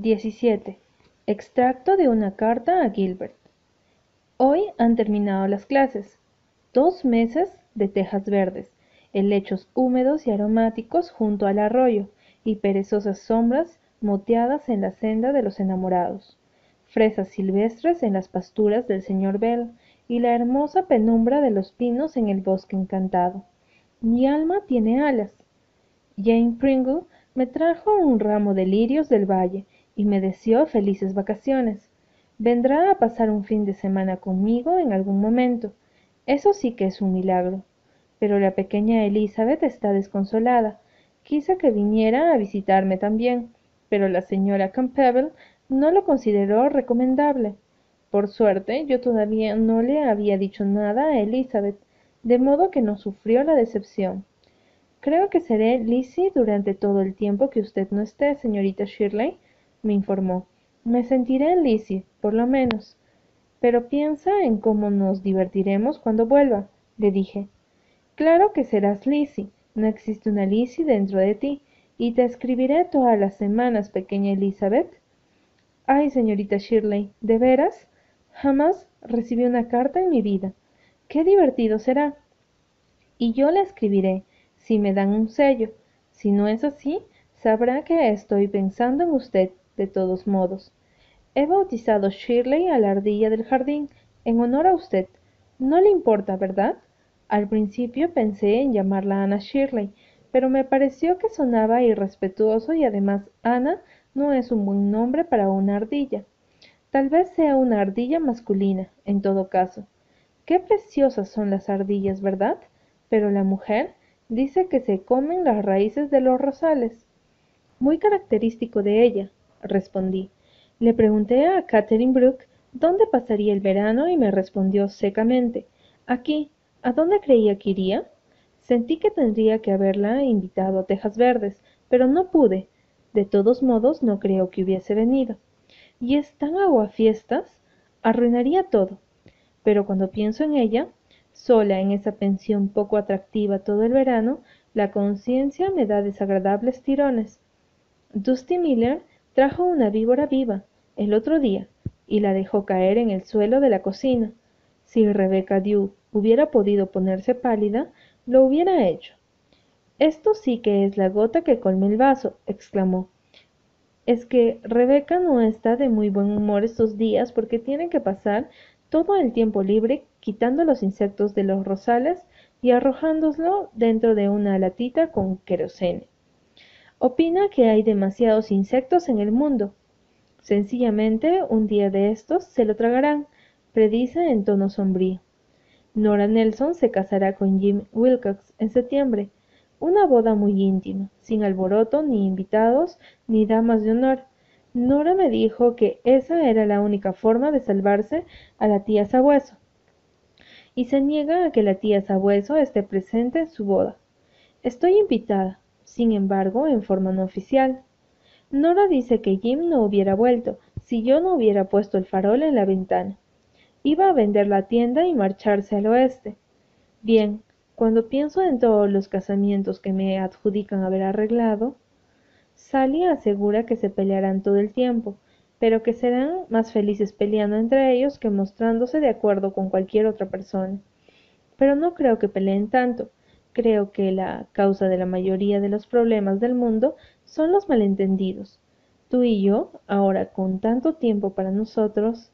17. Extracto de una carta a Gilbert. Hoy han terminado las clases. Dos meses de tejas verdes, helechos húmedos y aromáticos junto al arroyo y perezosas sombras moteadas en la senda de los enamorados. Fresas silvestres en las pasturas del señor Bell y la hermosa penumbra de los pinos en el bosque encantado. Mi alma tiene alas. Jane Pringle me trajo un ramo de lirios del valle y me deseó felices vacaciones. Vendrá a pasar un fin de semana conmigo en algún momento. Eso sí que es un milagro. Pero la pequeña Elizabeth está desconsolada. Quise que viniera a visitarme también, pero la señora Campbell no lo consideró recomendable. Por suerte, yo todavía no le había dicho nada a Elizabeth, de modo que no sufrió la decepción. Creo que seré Lizzie durante todo el tiempo que usted no esté, señorita Shirley, me informó. Me sentiré Lizzie, por lo menos. Pero piensa en cómo nos divertiremos cuando vuelva, le dije. Claro que serás Lizzie, no existe una Lizzie dentro de ti, y te escribiré todas las semanas, pequeña Elizabeth. Ay, señorita Shirley, ¿de veras? Jamás recibí una carta en mi vida. Qué divertido será. Y yo le escribiré, si me dan un sello. Si no es así, sabrá que estoy pensando en usted de todos modos. He bautizado Shirley a la ardilla del jardín, en honor a usted. No le importa, ¿verdad? Al principio pensé en llamarla Ana Shirley, pero me pareció que sonaba irrespetuoso y además Ana no es un buen nombre para una ardilla. Tal vez sea una ardilla masculina, en todo caso. Qué preciosas son las ardillas, ¿verdad? Pero la mujer dice que se comen las raíces de los rosales. Muy característico de ella, respondí. Le pregunté a Catherine Brooke dónde pasaría el verano y me respondió secamente aquí. ¿A dónde creía que iría? Sentí que tendría que haberla invitado a Tejas Verdes, pero no pude. De todos modos, no creo que hubiese venido. Y es tan aguafiestas, arruinaría todo. Pero cuando pienso en ella, sola en esa pensión poco atractiva todo el verano, la conciencia me da desagradables tirones. Dusty Miller trajo una víbora viva el otro día y la dejó caer en el suelo de la cocina. Si Rebecca Dew hubiera podido ponerse pálida, lo hubiera hecho. Esto sí que es la gota que colme el vaso, exclamó. Es que Rebeca no está de muy buen humor estos días porque tiene que pasar todo el tiempo libre quitando los insectos de los rosales y arrojándoslo dentro de una latita con querosene. Opina que hay demasiados insectos en el mundo. Sencillamente, un día de estos se lo tragarán, predice en tono sombrío. Nora Nelson se casará con Jim Wilcox en septiembre. Una boda muy íntima, sin alboroto, ni invitados, ni damas de honor. Nora me dijo que esa era la única forma de salvarse a la tía Sabueso. Y se niega a que la tía Sabueso esté presente en su boda. Estoy invitada, sin embargo, en forma no oficial. Nora dice que Jim no hubiera vuelto si yo no hubiera puesto el farol en la ventana. Iba a vender la tienda y marcharse al oeste. Bien, cuando pienso en todos los casamientos que me adjudican haber arreglado, Sally asegura que se pelearán todo el tiempo, pero que serán más felices peleando entre ellos que mostrándose de acuerdo con cualquier otra persona. Pero no creo que peleen tanto, Creo que la causa de la mayoría de los problemas del mundo son los malentendidos. Tú y yo, ahora con tanto tiempo para nosotros.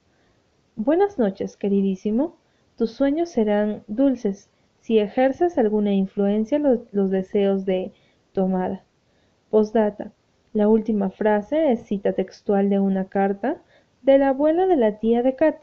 Buenas noches, queridísimo. Tus sueños serán dulces si ejerces alguna influencia los, los deseos de amada. Postdata. La última frase es cita textual de una carta de la abuela de la tía de Katy.